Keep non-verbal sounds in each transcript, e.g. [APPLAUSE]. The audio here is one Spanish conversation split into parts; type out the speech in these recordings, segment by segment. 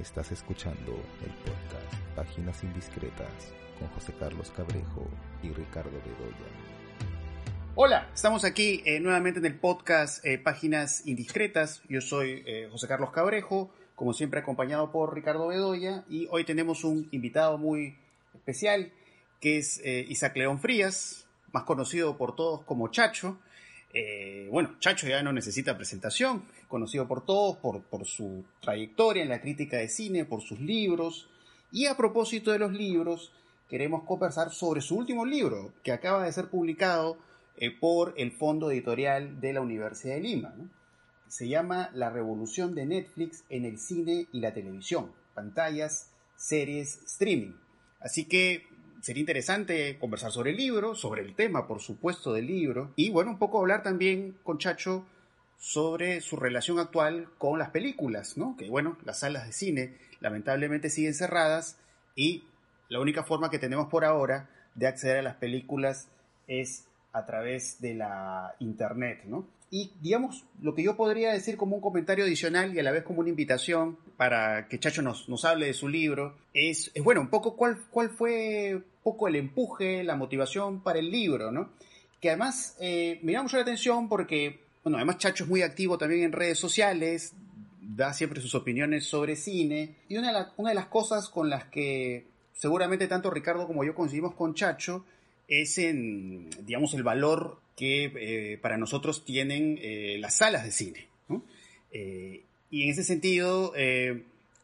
Estás escuchando el podcast Páginas Indiscretas con José Carlos Cabrejo y Ricardo Bedoya. Hola, estamos aquí eh, nuevamente en el podcast eh, Páginas Indiscretas. Yo soy eh, José Carlos Cabrejo, como siempre acompañado por Ricardo Bedoya y hoy tenemos un invitado muy especial que es Isaac León Frías, más conocido por todos como Chacho. Bueno, Chacho ya no necesita presentación, conocido por todos por, por su trayectoria en la crítica de cine, por sus libros. Y a propósito de los libros, queremos conversar sobre su último libro, que acaba de ser publicado eh, por el Fondo Editorial de la Universidad de Lima. Se llama La revolución de Netflix en el cine y la televisión, pantallas, series, streaming. Así que sería interesante conversar sobre el libro, sobre el tema, por supuesto, del libro, y bueno, un poco hablar también con Chacho sobre su relación actual con las películas, ¿no? Que bueno, las salas de cine lamentablemente siguen cerradas y la única forma que tenemos por ahora de acceder a las películas es a través de la internet, ¿no? Y digamos, lo que yo podría decir como un comentario adicional y a la vez como una invitación para que Chacho nos, nos hable de su libro, es, es, bueno, un poco cuál, cuál fue poco el empuje, la motivación para el libro, ¿no? Que además eh, me llama mucho la atención porque bueno, además Chacho es muy activo también en redes sociales, da siempre sus opiniones sobre cine. Y una de, las cosas con las que seguramente tanto Ricardo como yo coincidimos con Chacho es en, digamos, el valor que eh, para nosotros tienen eh, las salas de cine. Eh, y en ese sentido,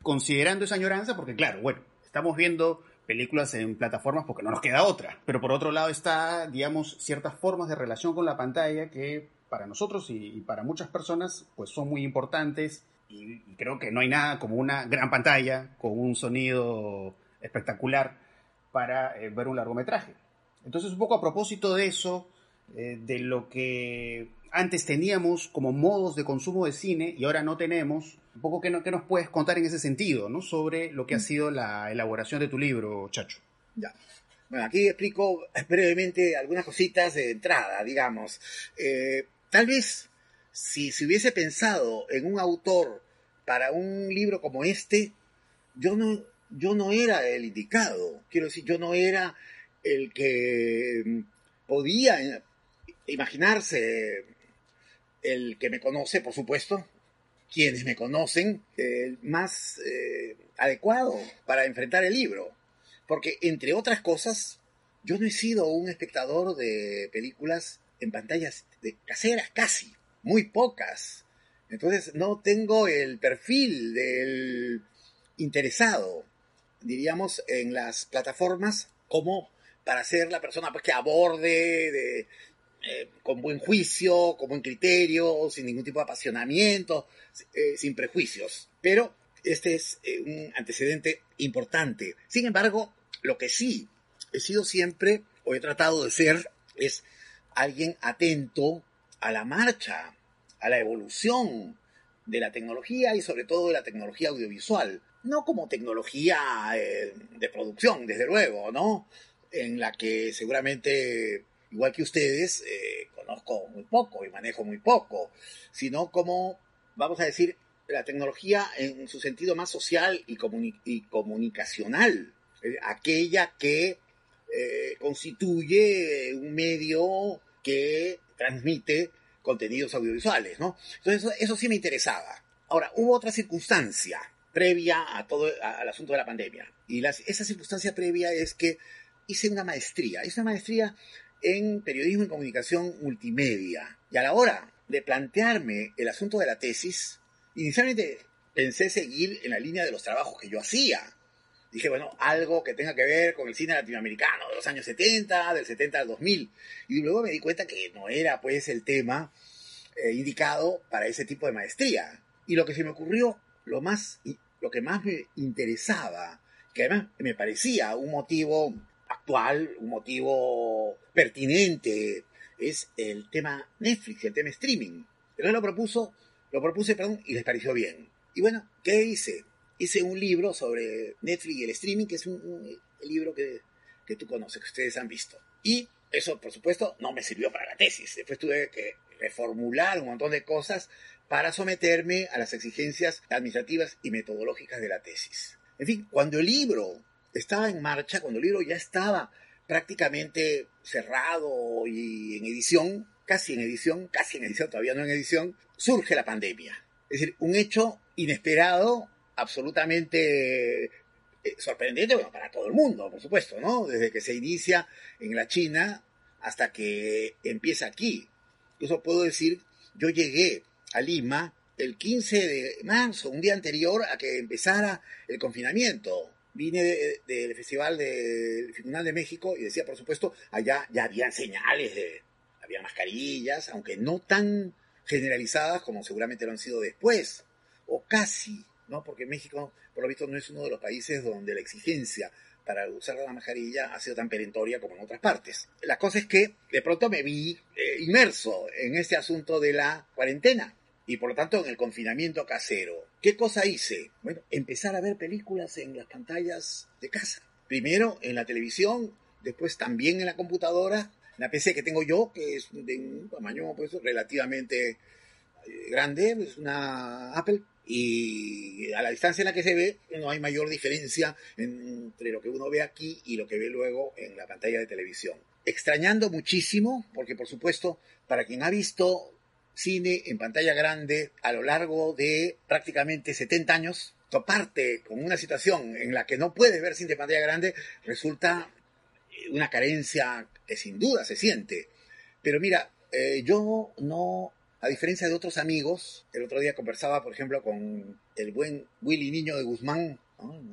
considerando esa añoranza, porque claro, bueno, estamos viendo películas en plataformas porque no nos queda otra, pero por otro lado está, digamos, ciertas formas de relación con la pantalla que para nosotros y, para muchas personas pues son muy importantes y, creo que no hay nada como una gran pantalla con un sonido espectacular para eh, ver un largometraje. Entonces un poco a propósito de eso, eh, de lo que antes teníamos como modos de consumo de cine y ahora no tenemos, un poco qué, no, nos puedes contar en ese sentido, ¿no? Sobre lo que ha mm. sido la elaboración de tu libro, Chacho. Ya. Bueno, aquí explico brevemente algunas cositas de entrada, digamos. Eh, Tal vez si se hubiese pensado en un autor para un libro como este, yo no, yo no era el indicado. Quiero decir, yo no era el que mm, podía imaginarse, el que me conoce, por supuesto, quienes me conocen, más eh, adecuado para enfrentar el libro. Porque, entre otras cosas, yo no he sido un espectador de películas en pantallas de caseras casi, muy pocas. Entonces no tengo el perfil del interesado, diríamos, en las plataformas como para ser la persona pues, que aborde de, eh, con buen juicio, con buen criterio, sin ningún tipo de apasionamiento, eh, sin prejuicios. Pero este es eh, un antecedente importante. Sin embargo, lo que sí he sido siempre, o he tratado de ser, es alguien atento a la marcha, a la evolución de la tecnología y sobre todo de la tecnología audiovisual. No como tecnología eh, de producción, desde luego, ¿no? En la que seguramente, igual que ustedes, eh, conozco muy poco y manejo muy poco, sino como, vamos a decir, la tecnología en su sentido más social y, comunicacional, eh, aquella que constituye un medio que transmite contenidos audiovisuales, ¿no? Entonces eso, sí me interesaba. Ahora, hubo otra circunstancia previa a todo al asunto de la pandemia. Y esa circunstancia previa es que hice una maestría. Hice una maestría en periodismo y comunicación multimedia. Y a la hora de plantearme el asunto de la tesis, inicialmente pensé seguir en la línea de los trabajos que yo hacía dije, bueno, algo que tenga que ver con el cine latinoamericano de los años 70, del 70 al 2000. Y luego me di cuenta que no era pues el tema eh, indicado para ese tipo de maestría. Y lo que se me ocurrió, lo, más, lo que más me interesaba, que además me parecía un motivo actual, un motivo pertinente, es el tema Netflix, el tema streaming. Entonces lo propuso, lo propuse, perdón, y les pareció bien. Y bueno, ¿qué hice? hice un libro sobre Netflix y el streaming, que es un, libro que, tú conoces, que ustedes han visto. Y eso, por supuesto, no me sirvió para la tesis. Después tuve que reformular un montón de cosas para someterme a las exigencias administrativas y metodológicas de la tesis. En fin, cuando el libro estaba en marcha, cuando el libro ya estaba prácticamente cerrado y en edición, casi en edición, casi en edición, todavía no en edición, surge la pandemia. Es decir, un hecho inesperado, absolutamente eh, sorprendente, para todo el mundo, por supuesto, ¿no? Desde que se inicia en la China hasta que empieza aquí. Incluso puedo decir, yo llegué a Lima el 15 de marzo, un día anterior a que empezara el confinamiento. Vine del Festival del Tribunal de México y decía, por supuesto, allá ya habían señales de, había mascarillas, aunque no tan generalizadas como seguramente lo han sido después, o casi, ¿no? Porque México, por lo visto, no es uno de los países donde la exigencia para usar la mascarilla ha sido tan perentoria como en otras partes. La cosa es que de pronto me vi eh, inmerso en este asunto de la cuarentena y por lo tanto en el confinamiento casero. ¿Qué cosa hice? Bueno, empezar a ver películas en las pantallas de casa. Primero en la televisión, después también en la computadora, la PC que tengo yo, que es de un tamaño pues, relativamente eh, grande, es una Apple, y a la distancia en la que se ve no hay mayor diferencia entre lo que uno ve aquí y lo que ve luego en la pantalla de televisión. Extrañando muchísimo, porque por supuesto, para quien ha visto cine en pantalla grande a lo largo de prácticamente 70 años, toparte con una situación en la que no puedes ver cine en pantalla grande resulta una carencia que sin duda se siente. Pero mira, eh, yo no, a diferencia de otros amigos, el otro día conversaba, por ejemplo, con el buen Willy Niño de Guzmán,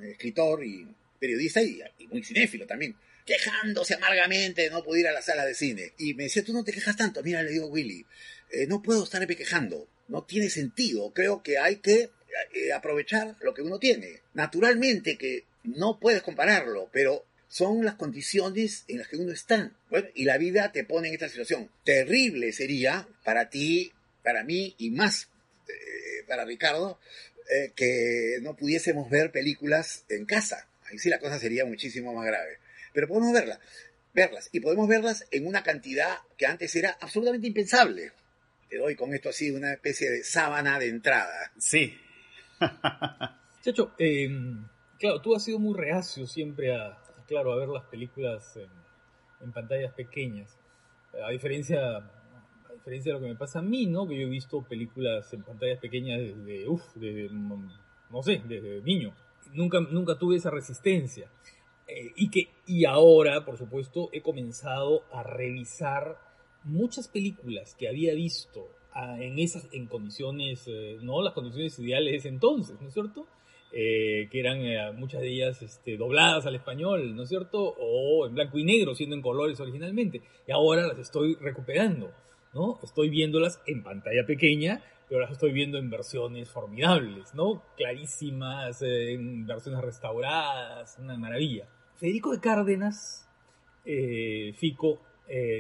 escritor y periodista y, muy cinéfilo también, quejándose amargamente de no poder ir a la sala de cine. Y me decía, tú no te quejas tanto. Mira, le digo, Willy, eh, no puedo estarme quejando. No tiene sentido. Creo que hay que eh, aprovechar lo que uno tiene. Naturalmente que no puedes compararlo, pero son las condiciones en las que uno está. y la vida te pone en esta situación. Terrible sería para ti, para mí y más eh, para Ricardo, que no pudiésemos ver películas en casa. Ahí sí la cosa sería muchísimo más grave. Pero podemos verlas, verlas y podemos verlas en una cantidad que antes era absolutamente impensable. Te doy con esto así una especie de sábana de entrada. Sí. [LAUGHS] Chacho, eh, claro, tú has sido muy reacio siempre a, claro, a ver las películas en, pantallas pequeñas. A diferencia, a diferencia de lo que me pasa a mí, ¿no? Que yo he visto películas en pantallas pequeñas desde, uff, desde, no sé, desde niño. Nunca, nunca tuve esa resistencia. Eh, y que, y ahora, por supuesto, he comenzado a revisar muchas películas que había visto ah, en esas, en condiciones, eh, no las condiciones ideales entonces, ¿no es cierto? Eh, que eran eh, muchas de ellas este, dobladas al español, ¿no es cierto? O en blanco y negro, siendo en colores originalmente. Y ahora las estoy recuperando, ¿no? Estoy viéndolas en pantalla pequeña, pero las estoy viendo en versiones formidables, ¿no? Clarísimas, eh, en versiones restauradas, una maravilla. Federico de Cárdenas, Fico,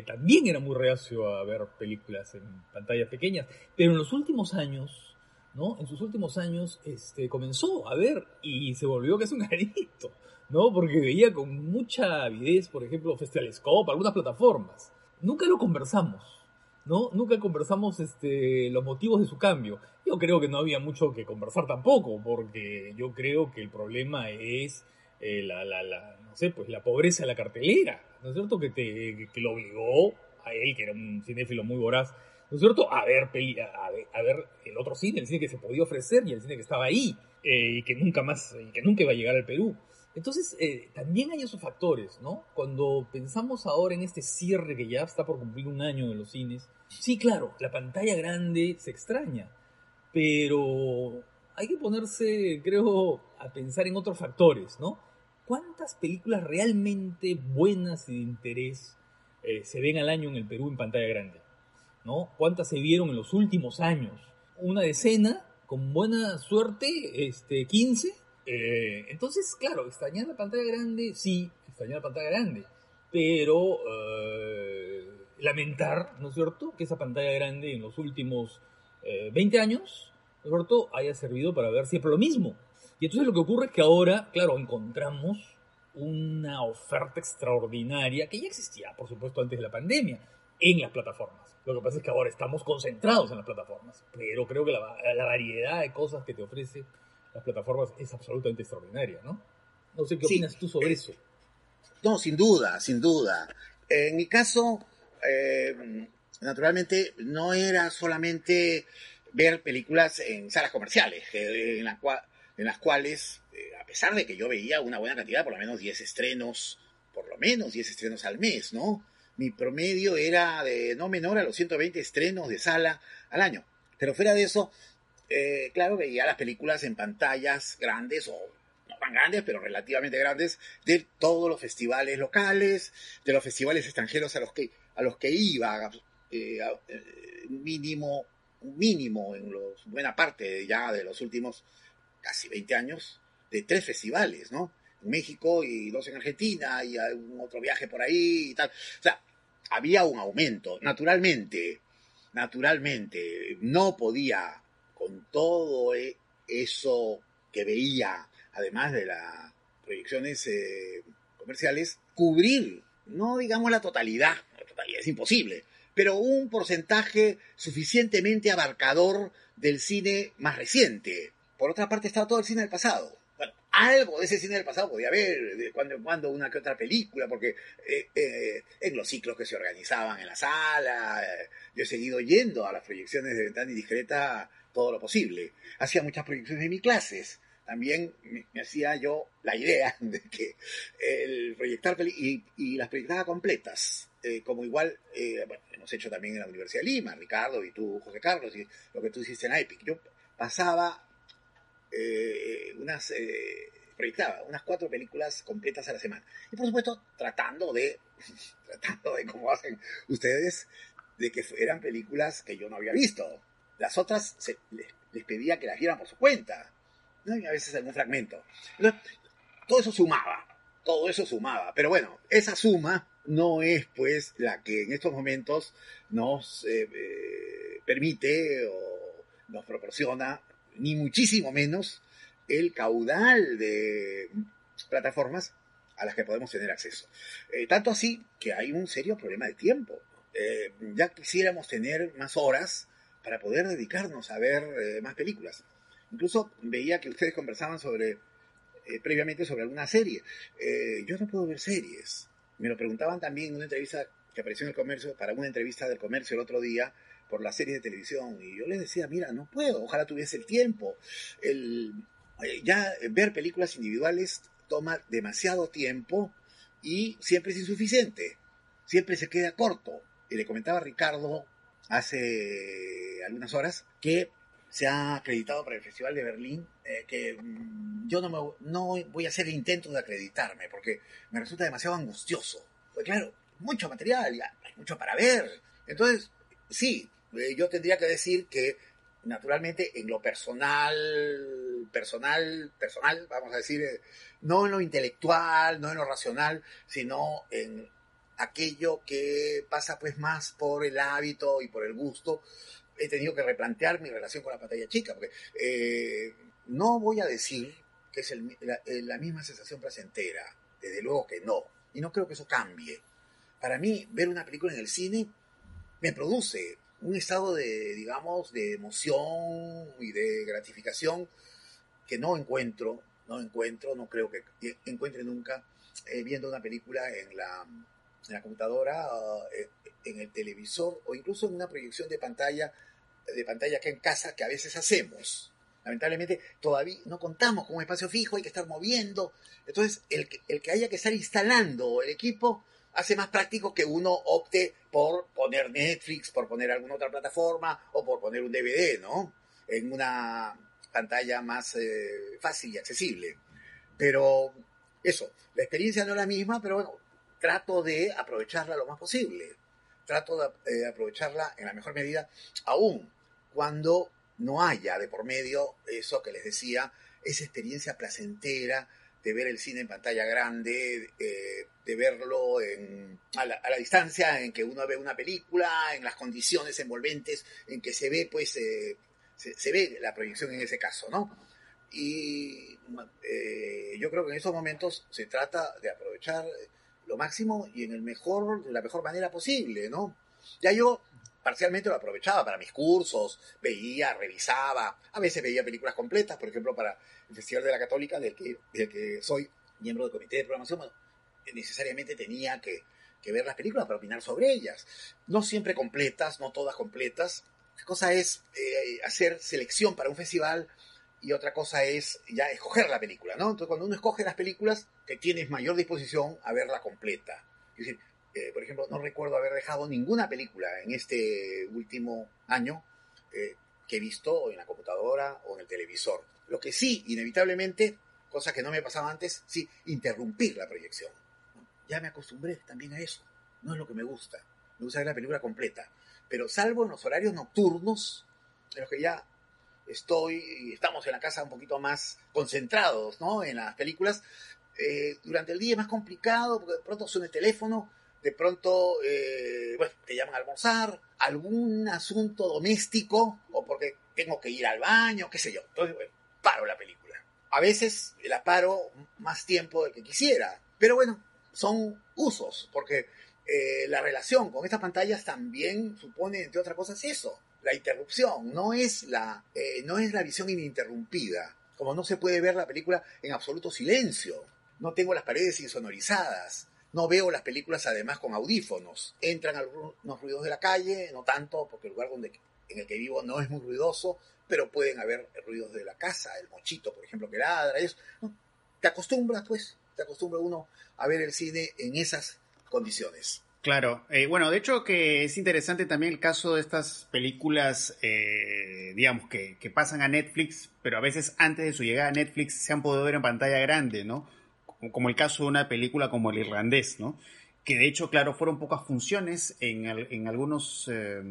también era muy reacio a ver películas en pantallas pequeñas, pero en los últimos años ¿no? En sus últimos años este, comenzó a ver y se volvió que es un [LAUGHS] adicto, ¿no? Porque veía con mucha avidez, por ejemplo, Festivalescope, algunas plataformas. Nunca lo conversamos, ¿no? Nunca conversamos este, los motivos de su cambio. Yo creo que no había mucho que conversar tampoco, porque yo creo que el problema es eh, la, la, la, no sé, pues la pobreza de la cartelera, ¿no es cierto? Que, te, que lo obligó a él, que era un cinéfilo muy voraz, ¿no es cierto? A ver, a, ver, el otro cine, el cine que se podía ofrecer y el cine que estaba ahí eh, y que nunca más, y que nunca iba a llegar al Perú. Entonces, eh, también hay esos factores, ¿no? Cuando pensamos ahora en este cierre que ya está por cumplir un año de los cines, sí, claro, la pantalla grande se extraña, pero hay que ponerse, creo, a pensar en otros factores, ¿no? ¿Cuántas películas realmente buenas y de interés eh, se ven al año en el Perú en pantalla grande? ¿no? ¿Cuántas se vieron en los últimos años? Una decena, con buena suerte, este, 15. Eh, entonces, claro, extrañar la pantalla grande, sí, extrañar la pantalla grande, pero eh, lamentar, ¿no es cierto?, que esa pantalla grande en los últimos 20 eh, años, ¿no es cierto?, haya servido para ver siempre lo mismo. Y entonces lo que ocurre es que ahora, claro, encontramos una oferta extraordinaria que ya existía, por supuesto, antes de la pandemia, en las plataformas. Lo que pasa es que ahora estamos concentrados en las plataformas, pero creo que la, la variedad de cosas que te ofrece las plataformas es absolutamente extraordinaria, ¿no? No sé qué Sí. opinas tú sobre Eh, eso. No, sin duda, sin duda. En mi caso, eh, naturalmente, no era solamente ver películas en salas comerciales, en, la cua- en las cuales, eh, a pesar de que yo veía una buena cantidad, por lo menos 10 estrenos, por lo menos 10 estrenos al mes, ¿no? Mi promedio era de no menor a los 120 estrenos de sala al año. Pero fuera de eso, eh, claro, veía las películas en pantallas grandes o no tan grandes, pero relativamente grandes, de todos los festivales locales, de los festivales extranjeros a los que, a los que iba, eh, eh, mínimo, mínimo en los, buena parte ya de los últimos casi 20 años, de tres festivales, ¿no? En México y dos en Argentina y algún otro viaje por ahí y tal. O sea, había un aumento, naturalmente, naturalmente, no podía con todo e- eso que veía, además de las proyecciones eh, comerciales, cubrir, no digamos la totalidad, la totalidad es imposible, pero un porcentaje suficientemente abarcador del cine más reciente. Por otra parte estaba todo el cine del pasado. Bueno, algo de ese cine del pasado podía haber, de cuando en cuando una que otra película, porque eh, eh, en los ciclos que se organizaban en la sala, eh, yo he seguido yendo a las proyecciones de Ventana Indiscreta todo lo posible. Hacía muchas proyecciones en mis clases. También me, hacía yo la idea [LAUGHS] de que el proyectar y, y las proyectaba completas, como igual, bueno, hemos hecho también en la Universidad de Lima, Ricardo y tú, José Carlos, y lo que tú hiciste en IPIC. Yo pasaba eh, unas, eh, proyectaba unas cuatro películas completas a la semana. Y por supuesto, tratando de, [LAUGHS] tratando de, como hacen ustedes, de que fueran películas que yo no había visto. Las otras les, pedía que las vieran por su cuenta, ¿no? y a veces algún fragmento. Todo eso sumaba, todo eso sumaba. Pero bueno, esa suma no es pues la que en estos momentos nos eh, permite o nos proporciona, ni muchísimo menos, el caudal de plataformas a las que podemos tener acceso. Eh, tanto así que hay un serio problema de tiempo. Eh, ya quisiéramos tener más horas para poder dedicarnos a ver eh, más películas. Incluso veía que ustedes conversaban sobre eh, previamente sobre alguna serie. Eh, yo no puedo ver series. Me lo preguntaban también en una entrevista que apareció en el comercio, para una entrevista del comercio el otro día, por la serie de televisión. Y yo les decía, mira, no puedo, ojalá tuviese el tiempo. El, eh, ya ver películas individuales toma demasiado tiempo y siempre es insuficiente. Siempre se queda corto. Y le comentaba a Ricardo hace algunas horas que se ha acreditado para el Festival de Berlín, eh, que mm, yo no, me- no voy a hacer el intento de acreditarme, porque me resulta demasiado angustioso. Pues claro, mucho material, ya, hay mucho para ver. Entonces, sí, eh, yo tendría que decir que, naturalmente, en lo personal, personal, personal, vamos a decir, eh, no en lo intelectual, no en lo racional, sino en aquello que pasa pues más por el hábito y por el gusto, he tenido que replantear mi relación con la pantalla chica, porque eh, no voy a decir que es el- la, la misma sensación placentera, desde luego que no, y no creo que eso cambie. Para mí, ver una película en el cine me produce un estado de, digamos, de emoción y de gratificación que no encuentro, no encuentro, no creo que encuentre nunca eh, viendo una película en la, en la computadora, uh, en el televisor o incluso en una proyección de pantalla, de pantalla acá en casa que a veces hacemos. Lamentablemente todavía no contamos con un espacio fijo, hay que estar moviendo. Entonces, el el que haya que estar instalando el equipo hace más práctico que uno opte por poner Netflix, por poner alguna otra plataforma o por poner un DVD, ¿no? En una pantalla más eh, fácil y accesible. Pero eso, la experiencia no es la misma, pero bueno, trato de aprovecharla lo más posible. Trato de eh, aprovecharla en la mejor medida, aún cuando no haya de por medio eso que les decía, esa experiencia placentera de ver el cine en pantalla grande, eh, de verlo en, a, la, a, la, distancia en que uno ve una película, en las condiciones envolventes en que se ve, pues, eh, se, ve la proyección en ese caso, ¿no? Y eh, yo creo que en esos momentos se trata de aprovechar lo máximo y en el mejor, de la mejor manera posible, ¿no? Ya yo parcialmente lo aprovechaba para mis cursos, veía, revisaba, a veces veía películas completas, por ejemplo, para el Festival de la Católica, del que, del que soy miembro del comité de programación, bueno, necesariamente tenía que, que ver las películas para opinar sobre ellas. No siempre completas, no todas completas. La cosa es eh, hacer selección para un festival y otra cosa es ya escoger la película, ¿no? Entonces, cuando uno escoge las películas, te tienes mayor disposición a verla completa. Es decir, eh, por ejemplo, no recuerdo haber dejado ninguna película en este último año eh, que he visto en la computadora o en el televisor. Lo que sí, inevitablemente, cosa que no me pasaba antes, sí, interrumpir la proyección. Ya me acostumbré también a eso. No es lo que me gusta. Me gusta ver la película completa. Pero salvo en los horarios nocturnos, en los que ya estoy, estamos en la casa un poquito más concentrados, ¿no? En las películas. Eh, durante el día es más complicado, porque de pronto suena el teléfono, de pronto, eh, te llaman a almorzar, algún asunto doméstico, o porque tengo que ir al baño, qué sé yo. Entonces, paro la película. A veces la paro más tiempo del que quisiera, pero bueno, son usos, porque eh, la relación con estas pantallas también supone, entre otras cosas, eso, la interrupción, no es la, eh, no es la visión ininterrumpida, como no se puede ver la película en absoluto silencio, no tengo las paredes insonorizadas, no veo las películas además con audífonos, entran algunos ruidos de la calle, no tanto, porque el lugar donde, en el que vivo no es muy ruidoso, pero pueden haber ruidos de la casa, el mochito, por ejemplo, que ladra, eso. Te acostumbras, pues, te acostumbra uno a ver el cine en esas condiciones. Claro, eh, bueno, de hecho que es interesante también el caso de estas películas, eh, digamos, que, que, pasan a Netflix, pero a veces antes de su llegada a Netflix se han podido ver en pantalla grande, ¿no? Como el caso de una película como El Irlandés, ¿no? Que de hecho, claro, fueron pocas funciones en, en algunos, eh,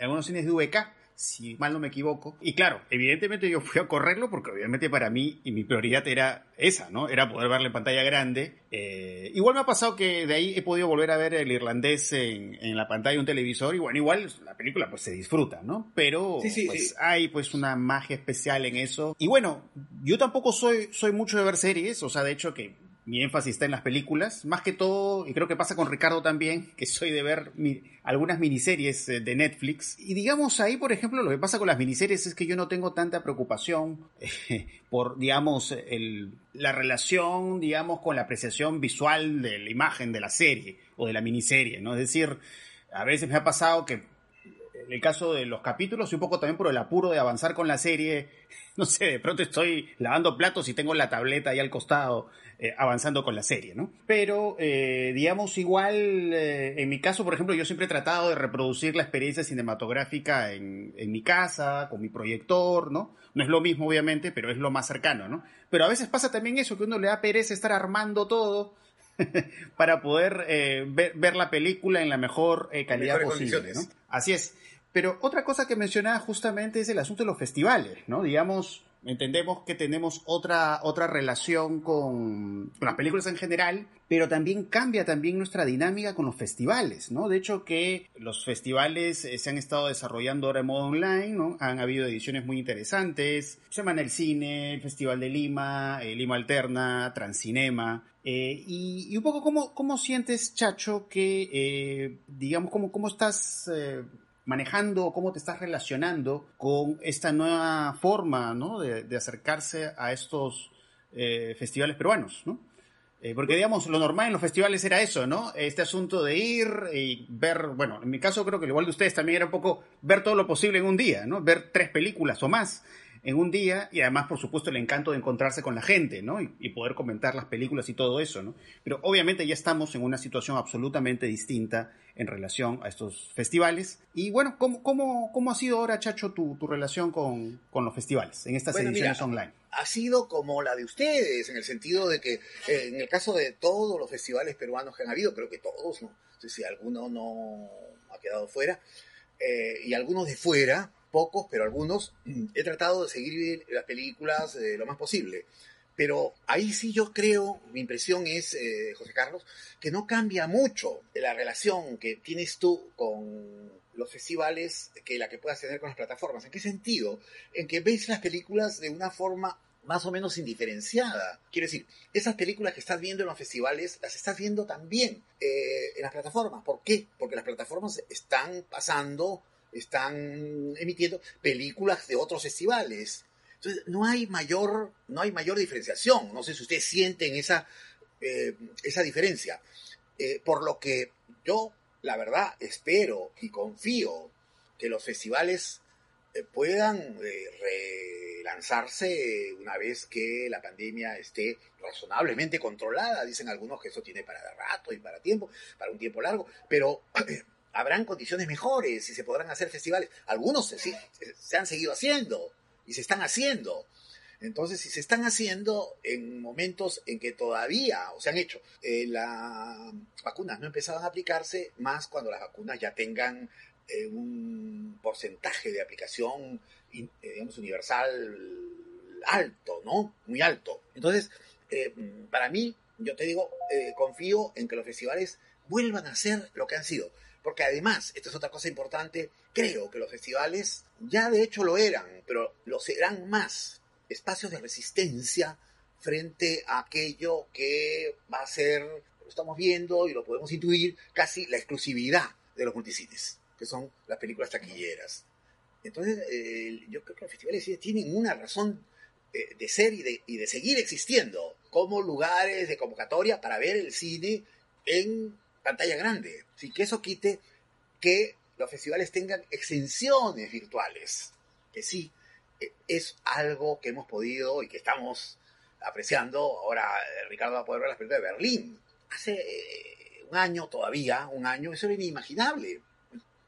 algunos cines de VK, si mal no me equivoco. Y claro, evidentemente yo fui a correrlo porque obviamente para mí y mi prioridad era esa, ¿no? Era poder verlo en pantalla grande. Eh, igual me ha pasado que de ahí he podido volver a ver el irlandés en, en, la pantalla de un televisor y bueno, igual la película pues se disfruta, ¿no? Pero sí, sí, pues sí. hay pues una magia especial en eso. Y bueno, yo tampoco soy, soy mucho de ver series, o sea, de hecho que mi énfasis está en las películas, más que todo, y creo que pasa con Ricardo también, que soy de ver algunas miniseries eh, de Netflix. Y digamos ahí, por ejemplo, lo que pasa con las miniseries es que yo no tengo tanta preocupación eh, [LAUGHS] por, digamos, la relación, digamos, con la apreciación visual de la imagen de la serie o de la miniserie, ¿no? Es decir, a veces me ha pasado que en el caso de los capítulos y un poco también por el apuro de avanzar con la serie, [LAUGHS] no sé, de pronto estoy lavando platos y tengo la tableta ahí al costado eh, avanzando con la serie, ¿no? Pero, eh, digamos, igual, eh, en mi caso, por ejemplo, yo siempre he tratado de reproducir la experiencia cinematográfica en, en, mi casa, con mi proyector, ¿no? No es lo mismo, obviamente, pero es lo más cercano, ¿no? Pero a veces pasa también eso, que uno le da pereza estar armando todo [LAUGHS] para poder ver, ver, la película en la mejor calidad posible, ¿no? Así es. Pero otra cosa que mencionaba justamente es el asunto de los festivales, ¿no? Digamos, entendemos que tenemos otra, otra relación con, las películas en general, pero también cambia también nuestra dinámica con los festivales, ¿no? De hecho que los festivales eh, se han estado desarrollando ahora en modo online, ¿no? Han habido ediciones muy interesantes, Semana del Cine, Festival de Lima, eh, Lima Alterna, Transcinema, eh, y, un poco cómo, cómo sientes, Chacho, que, digamos, cómo, cómo estás manejando, cómo te estás relacionando con esta nueva forma ¿no? de, acercarse a estos eh, festivales peruanos, ¿no? Eh, porque, digamos, lo normal en los festivales era eso, ¿no? Este asunto de ir y ver, bueno, en mi caso creo que igual de ustedes también era un poco ver todo lo posible en un día, ¿no? Ver tres películas o más en un día y además, por supuesto, el encanto de encontrarse con la gente, ¿no? Y, y, poder comentar las películas y todo eso, ¿no? Pero obviamente ya estamos en una situación absolutamente distinta en relación a estos festivales. Y bueno, ¿cómo, cómo, cómo ha sido ahora, Chacho, tu, tu relación con, con, los festivales en estas bueno, ediciones mira, online? Ha sido como la de ustedes, en el sentido de que eh, en el caso de todos los festivales peruanos que han habido, creo que todos, no, si alguno no ha quedado fuera, eh, y algunos de fuera, pocos, pero algunos, [CLEARS THROAT] he tratado de seguir las películas eh, lo más posible. Pero ahí sí yo creo, mi impresión es, eh, José Carlos, que no cambia mucho la relación que tienes tú con los festivales que la que puedas tener con las plataformas. ¿En qué sentido? En que ves las películas de una forma más o menos indiferenciada. Quiero decir, esas películas que estás viendo en los festivales, las estás viendo también eh, en las plataformas. ¿Por qué? Porque las plataformas están pasando, están emitiendo películas de otros festivales. Entonces, no hay mayor, no hay mayor diferenciación. No sé si ustedes sienten esa, eh, esa diferencia. Eh, por lo que yo, la verdad, espero y confío que los festivales puedan lanzarse una vez que la pandemia esté razonablemente controlada. Dicen algunos que eso tiene para rato y para tiempo, para un tiempo largo, pero [CLEARS THROAT] habrán condiciones mejores y se podrán hacer festivales. Algunos se, se han seguido haciendo y se están haciendo. Entonces, si se están haciendo en momentos en que todavía, o se han hecho, eh, las vacunas no empezaban a aplicarse, más cuando las vacunas ya tengan eh, un porcentaje de aplicación eh, digamos, universal alto, ¿no? Muy alto. Entonces, para mí, yo te digo, confío en que los festivales vuelvan a ser lo que han sido. Porque además, esta es otra cosa importante, creo que los festivales ya de hecho lo eran, pero lo serán más. Espacios de resistencia frente a aquello que va a ser, lo estamos viendo y lo podemos intuir, casi la exclusividad de los multicines, que son las películas taquilleras. Entonces, eh, yo creo que los festivales tienen una razón eh, de ser y de, y de, seguir existiendo como lugares de convocatoria para ver el cine en pantalla grande. Sin que eso quite que los festivales tengan extensiones virtuales, que sí, eh, es algo que hemos podido y que estamos apreciando. Ahora Ricardo va a poder ver las películas de Berlín. Hace un año todavía, un año, eso era inimaginable.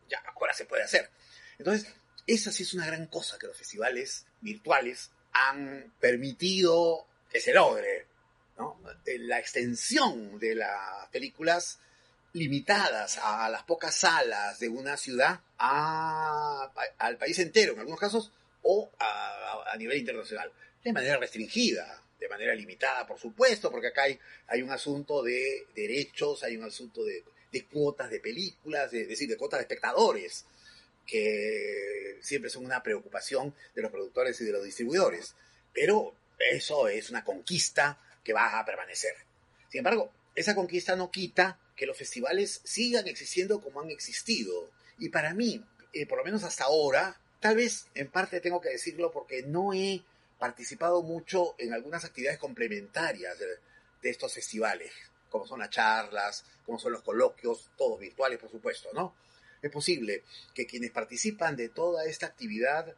Ya, ahora se puede hacer. Entonces, esa sí es una gran cosa que los festivales virtuales han permitido que se logre. La extensión de las películas limitadas a las pocas salas de una ciudad al país entero, en algunos casos, o a, nivel internacional, de manera restringida, de manera limitada, por supuesto, porque acá hay, hay un asunto de derechos, hay un asunto de, cuotas de películas, es decir, de cuotas de espectadores que siempre son una preocupación de los productores y de los distribuidores. Pero eso es una conquista que va a permanecer. Sin embargo, esa conquista no quita que los festivales sigan existiendo como han existido. Y para mí, eh, por lo menos hasta ahora, tal vez en parte tengo que decirlo porque no he participado mucho en algunas actividades complementarias de, de estos festivales, como son las charlas, como son los coloquios, todos virtuales, por supuesto, ¿no? es posible que quienes participan de toda esta actividad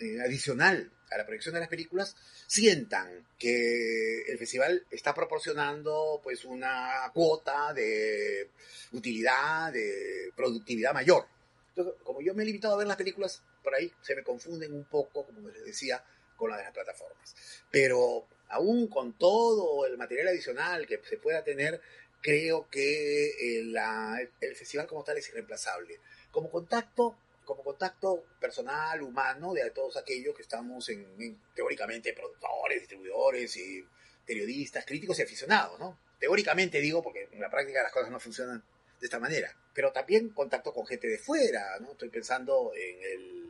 eh, adicional a la proyección de las películas sientan que el festival está proporcionando pues una cuota de utilidad, de productividad mayor. Entonces, como yo me he limitado a ver las películas, por ahí se me confunden un poco, como les decía, con las de las plataformas. Pero aún con todo el material adicional que se pueda tener, creo que eh, el festival como tal es irreemplazable. Como contacto, como contacto personal, humano, de todos aquellos que estamos en, teóricamente, productores, distribuidores y periodistas, críticos y aficionados, ¿no? Teóricamente digo, porque en la práctica las cosas no funcionan de esta manera. Pero también contacto con gente de fuera, ¿no? Estoy pensando en el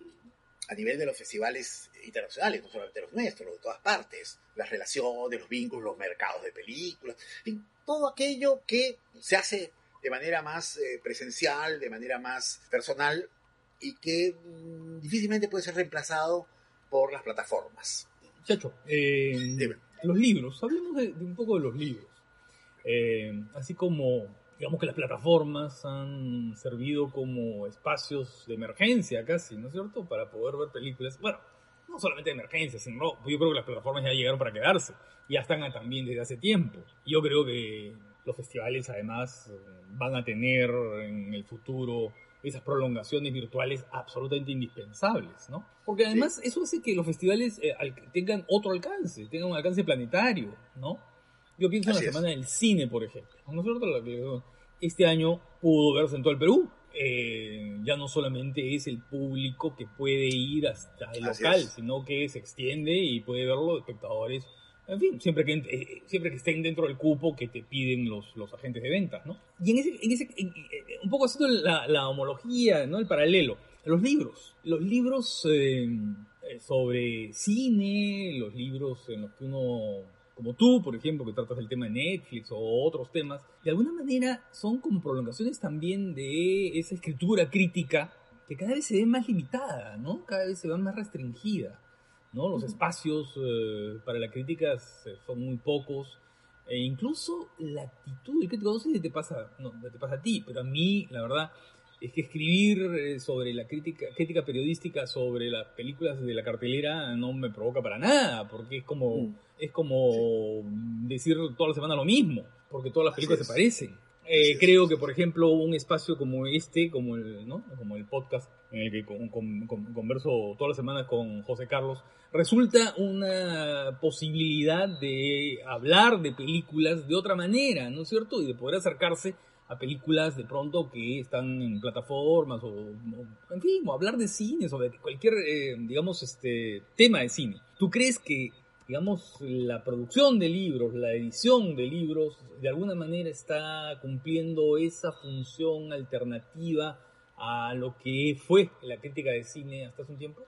a nivel de los festivales internacionales, no solamente los nuestros, de todas partes, las relaciones, los vínculos, los mercados de películas, todo aquello que se hace de manera más eh, presencial, de manera más personal y que mm, difícilmente puede ser reemplazado por las plataformas. Chacho, eh, los libros, hablemos de, un poco de los libros. Eh, así como digamos que las plataformas han servido como espacios de emergencia casi, ¿no es cierto? Para poder ver películas. Bueno, no solamente de emergencia, sino yo creo que las plataformas ya llegaron para quedarse. Ya están también desde hace tiempo. Yo creo que los festivales además van a tener en el futuro esas prolongaciones virtuales absolutamente indispensables, ¿no? Porque además eso hace que los festivales eh, tengan otro alcance, tengan un alcance planetario, ¿no? Yo pienso en la Semana del Cine, por ejemplo. Este año pudo verse en todo el Perú. Eh, ya no solamente es el público que puede ir hasta el local, sino que se extiende y puede verlo espectadores en fin, siempre que, eh, siempre que estén dentro del cupo que te piden los, los agentes de ventas, ¿no? Y en ese, en ese eh, un poco haciendo la, la, homología, ¿no? El paralelo, los libros. Los libros eh, sobre cine, los libros en los que uno, como tú, por ejemplo, que tratas el tema de Netflix o otros temas, de alguna manera son como prolongaciones también de esa escritura crítica que cada vez se ve más limitada, ¿no? Cada vez se ve más restringida, ¿no? Los espacios eh, para la crítica son muy pocos. E incluso la actitud del crítico, no sé si te pasa, no, te pasa a ti, pero a mí, la verdad, es que escribir eh, sobre la crítica, crítica periodística sobre las películas de la cartelera no me provoca para nada, porque es como, mm. es como decir toda la semana lo mismo, porque todas las películas se parecen. Eh, creo que, por ejemplo, un espacio como este, como el, ¿no? como el podcast en el que converso todas las semanas con José Carlos, resulta una posibilidad de hablar de películas de otra manera, ¿no es cierto? Y de poder acercarse a películas de pronto que están en plataformas o, en fin, o hablar de cine, sobre cualquier, eh, digamos, este tema de cine. ¿Tú crees que digamos, la producción de libros, la edición de libros, de alguna manera está cumpliendo esa función alternativa a lo que fue la crítica de cine hasta hace un tiempo?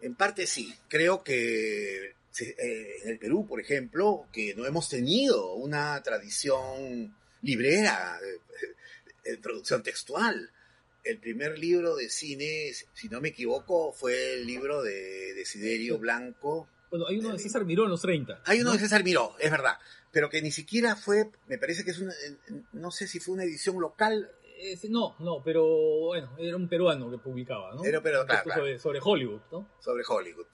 En parte sí. Creo que eh, en el Perú, por ejemplo, que no hemos tenido una tradición librera de, producción textual. El primer libro de cine, si no me equivoco, fue el libro de Desiderio Blanco, bueno, hay uno de César Miró en los 30. Hay uno de César Miró, es verdad. Pero que ni siquiera fue, me parece que es una, no sé si fue una edición local. no, no, pero bueno, era un peruano que publicaba, ¿no? Era pero, claro, sobre, Hollywood, ¿no? Sobre Hollywood.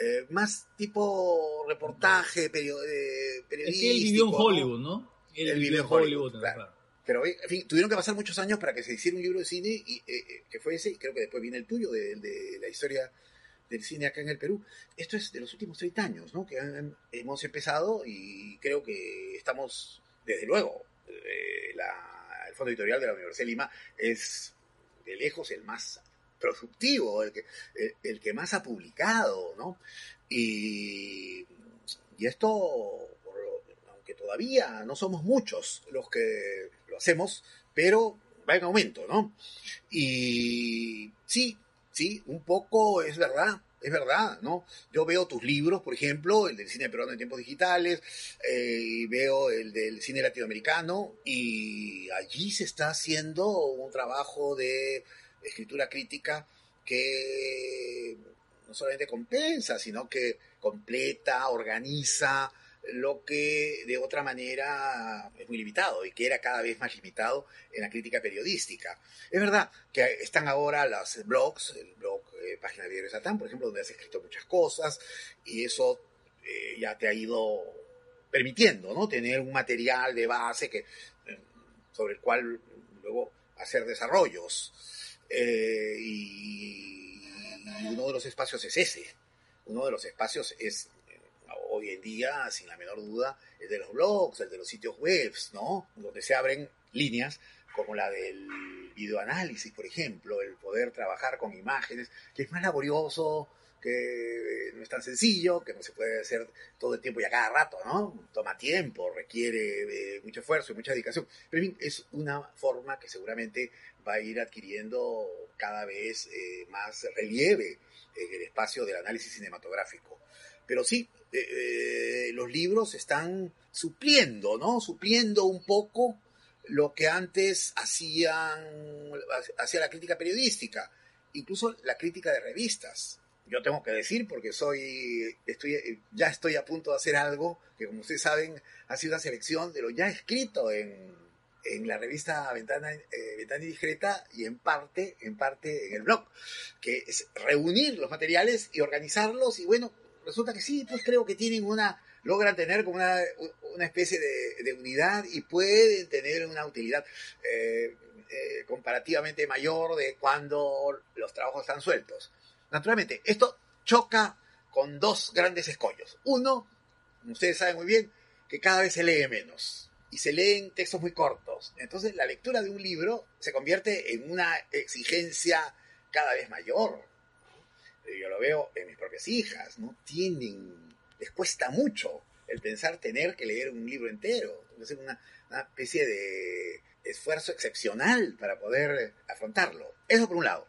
Eh, más tipo reportaje, periodístico. Es que él vivió en Hollywood, ¿no? Él, vivió en Hollywood, claro. Pero, en fin, tuvieron que pasar muchos años para que se hiciera un libro de cine, y, eh, eh, que fue ese, y creo que después viene el tuyo, de, de la historia del cine acá en el Perú. Esto es de los últimos 30 años, ¿no? Que hemos empezado y creo que estamos, desde luego, eh, el Fondo Editorial de la Universidad de Lima es de lejos el más productivo, el que, más ha publicado, ¿no? Y esto, aunque todavía no somos muchos los que lo hacemos, pero va en aumento, ¿no? Y sí, sí, un poco es verdad, es verdad, ¿no? Yo veo tus libros, por ejemplo, el del cine peruano en tiempos digitales, eh, y veo el del cine latinoamericano, y allí se está haciendo un trabajo de escritura crítica que no solamente compensa, sino que completa, organiza, lo que de otra manera es muy limitado y que era cada vez más limitado en la crítica periodística. Es verdad que están ahora los blogs, el blog eh, Página de Diario Satán, por ejemplo, donde has escrito muchas cosas y eso eh, ya te ha ido permitiendo, ¿no? Tener un material de base que, eh, sobre el cual luego hacer desarrollos. y uno de los espacios es ese. Uno de los espacios es hoy en día, sin la menor duda, el de los blogs, el de los sitios web, ¿no? Donde se abren líneas como la del videoanálisis, por ejemplo, el poder trabajar con imágenes, que es más laborioso, que no es tan sencillo, que no se puede hacer todo el tiempo y a cada rato, ¿no? Toma tiempo, requiere eh, mucho esfuerzo y mucha dedicación. Pero en fin, es una forma que seguramente va a ir adquiriendo cada vez eh, más relieve en el espacio del análisis cinematográfico. Pero sí, eh, los libros están supliendo, ¿no? Supliendo un poco lo que antes hacían, hacía la crítica periodística, incluso la crítica de revistas. Yo tengo que decir, porque soy, estoy, ya estoy a punto de hacer algo que, como ustedes saben, ha sido una selección de lo ya escrito en, en la revista Ventana, eh, Ventana Discreta y en parte, en parte en el blog, que es reunir los materiales y organizarlos y bueno, resulta que sí, pues creo que tienen una, logran tener como una, una especie de, unidad y pueden tener una utilidad eh, eh, comparativamente mayor de cuando los trabajos están sueltos. Naturalmente, esto choca con dos grandes escollos. Uno, ustedes saben muy bien, que cada vez se lee menos y se leen textos muy cortos. Entonces la lectura de un libro se convierte en una exigencia cada vez mayor yo lo veo en mis propias hijas, ¿no? Tienen, les cuesta mucho el pensar tener que leer un libro entero, es una, una especie de esfuerzo excepcional para poder afrontarlo. Eso por un lado.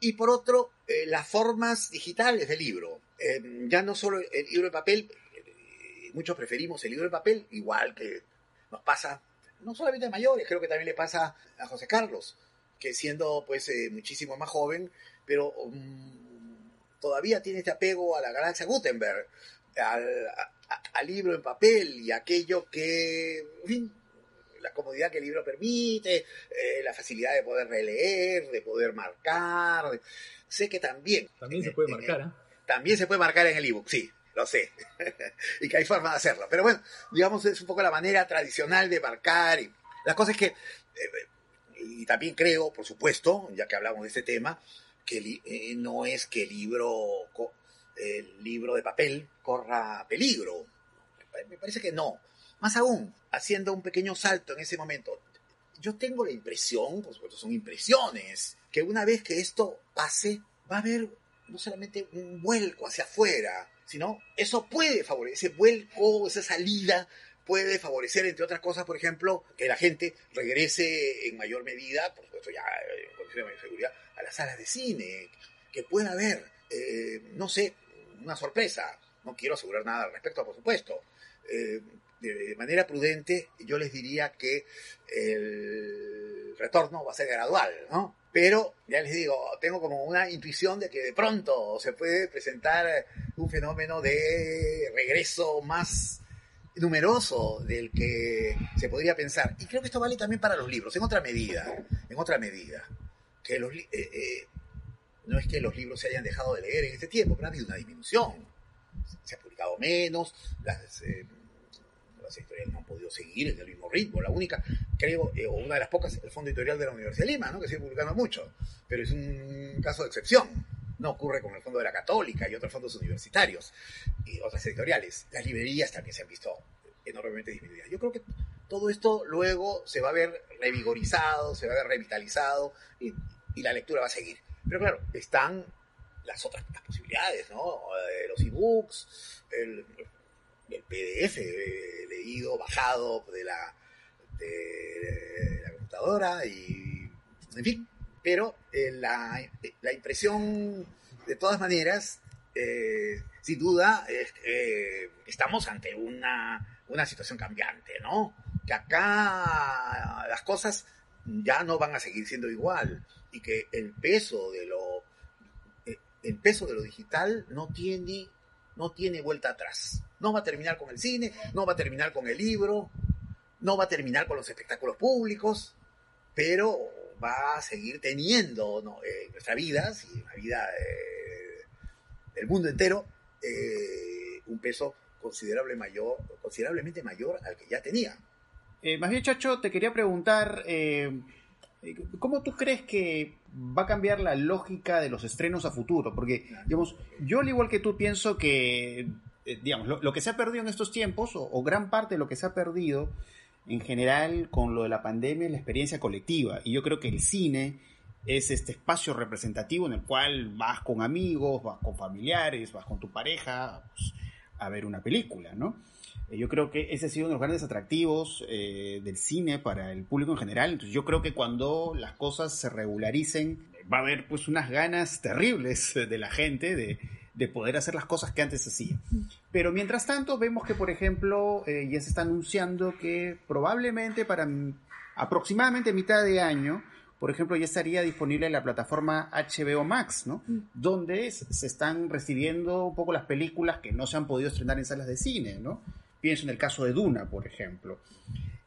y por otro, eh, las formas digitales del libro. Eh, ya no solo el libro de papel, eh, muchos preferimos el libro de papel, igual que nos pasa, no solamente a mayores, creo que también le pasa a José Carlos, que siendo pues muchísimo más joven, pero um, todavía tiene este apego a la galaxia Gutenberg, al, al libro en papel y aquello que, en fin, la comodidad que el libro permite, eh, la facilidad de poder releer, de poder marcar. Sé que también. También se puede marcar, ¿eh? También se puede marcar en el ebook, sí, lo sé. [LAUGHS] y que hay forma de hacerlo. Pero bueno, digamos, es un poco la manera tradicional de marcar. Y la cosa es que, eh, y también creo, por supuesto, ya que hablamos de este tema, que eh, no es que el libro, el libro de papel corra peligro. Me parece que no. Más aún, haciendo un pequeño salto en ese momento, yo tengo la impresión, por supuesto son impresiones, que una vez que esto pase, va a haber no solamente un vuelco hacia afuera, sino eso puede favorecer, ese vuelco, esa salida puede favorecer, entre otras cosas, por ejemplo, que la gente regrese en mayor medida, por supuesto ya en condiciones de mayor seguridad, a las salas de cine, que pueda haber, eh, no sé, una sorpresa. No quiero asegurar nada al respecto, por supuesto. Eh, de manera prudente, yo les diría que el retorno va a ser gradual, ¿no? Pero, ya les digo, tengo como una intuición de que de pronto se puede presentar un fenómeno de regreso más numeroso del que se podría pensar. Y creo que esto vale también para los libros, en otra medida, en otra medida. Que los, eh, eh, no es que los libros se hayan dejado de leer en este tiempo, pero ha habido una disminución. Se ha publicado menos, las, eh, las editoriales no han podido seguir en el mismo ritmo. La única, creo, eh, o una de las pocas, el Fondo Editorial de la Universidad de Lima, ¿no? que sigue publicando mucho, pero es un caso de excepción. No ocurre con el Fondo de la Católica y otros fondos universitarios y otras editoriales. Las librerías también se han visto enormemente disminuidas. Yo creo que todo esto luego se va a ver revigorizado, se va a ver revitalizado y, la lectura va a seguir. Pero claro, están las otras posibilidades, ¿no? Eh, los ebooks, el, el PDF eh, leído, bajado de la, de la computadora y, en fin, pero eh, la, la, impresión, de todas maneras, eh, sin duda, que estamos ante una, una situación cambiante, ¿no? Que acá las cosas ya no van a seguir siendo igual y que el peso de lo el peso de lo digital no tiene no tiene vuelta atrás. No va a terminar con el cine, no va a terminar con el libro, no va a terminar con los espectáculos públicos, pero va a seguir teniendo ¿no? en nuestras vidas y en la vida eh, del mundo entero eh, un peso considerable mayor, considerablemente mayor al que ya tenía. Eh, más bien, Chacho, te quería preguntar, eh, ¿Cómo tú crees que va a cambiar la lógica de los estrenos a futuro? Porque, digamos, yo al igual que tú pienso que, eh, digamos, lo, que se ha perdido en estos tiempos, o, gran parte de lo que se ha perdido en general con lo de la pandemia la experiencia colectiva. Y yo creo que el cine es este espacio representativo en el cual vas con amigos, vas con familiares, vas con tu pareja pues, a ver una película, ¿no? Eh, yo creo que ese ha sido uno de los grandes atractivos eh, del cine para el público en general. Entonces yo creo que cuando las cosas se regularicen, va a haber pues unas ganas terribles de la gente de, de poder hacer las cosas que antes hacía. Pero mientras tanto vemos que, por ejemplo, eh, ya se está anunciando que probablemente para aproximadamente mitad de año, por ejemplo, ya estaría disponible en la plataforma HBO Max, ¿no? Donde se están recibiendo un poco las películas que no se han podido estrenar en salas de cine, ¿no? Pienso en el caso de Duna, por ejemplo.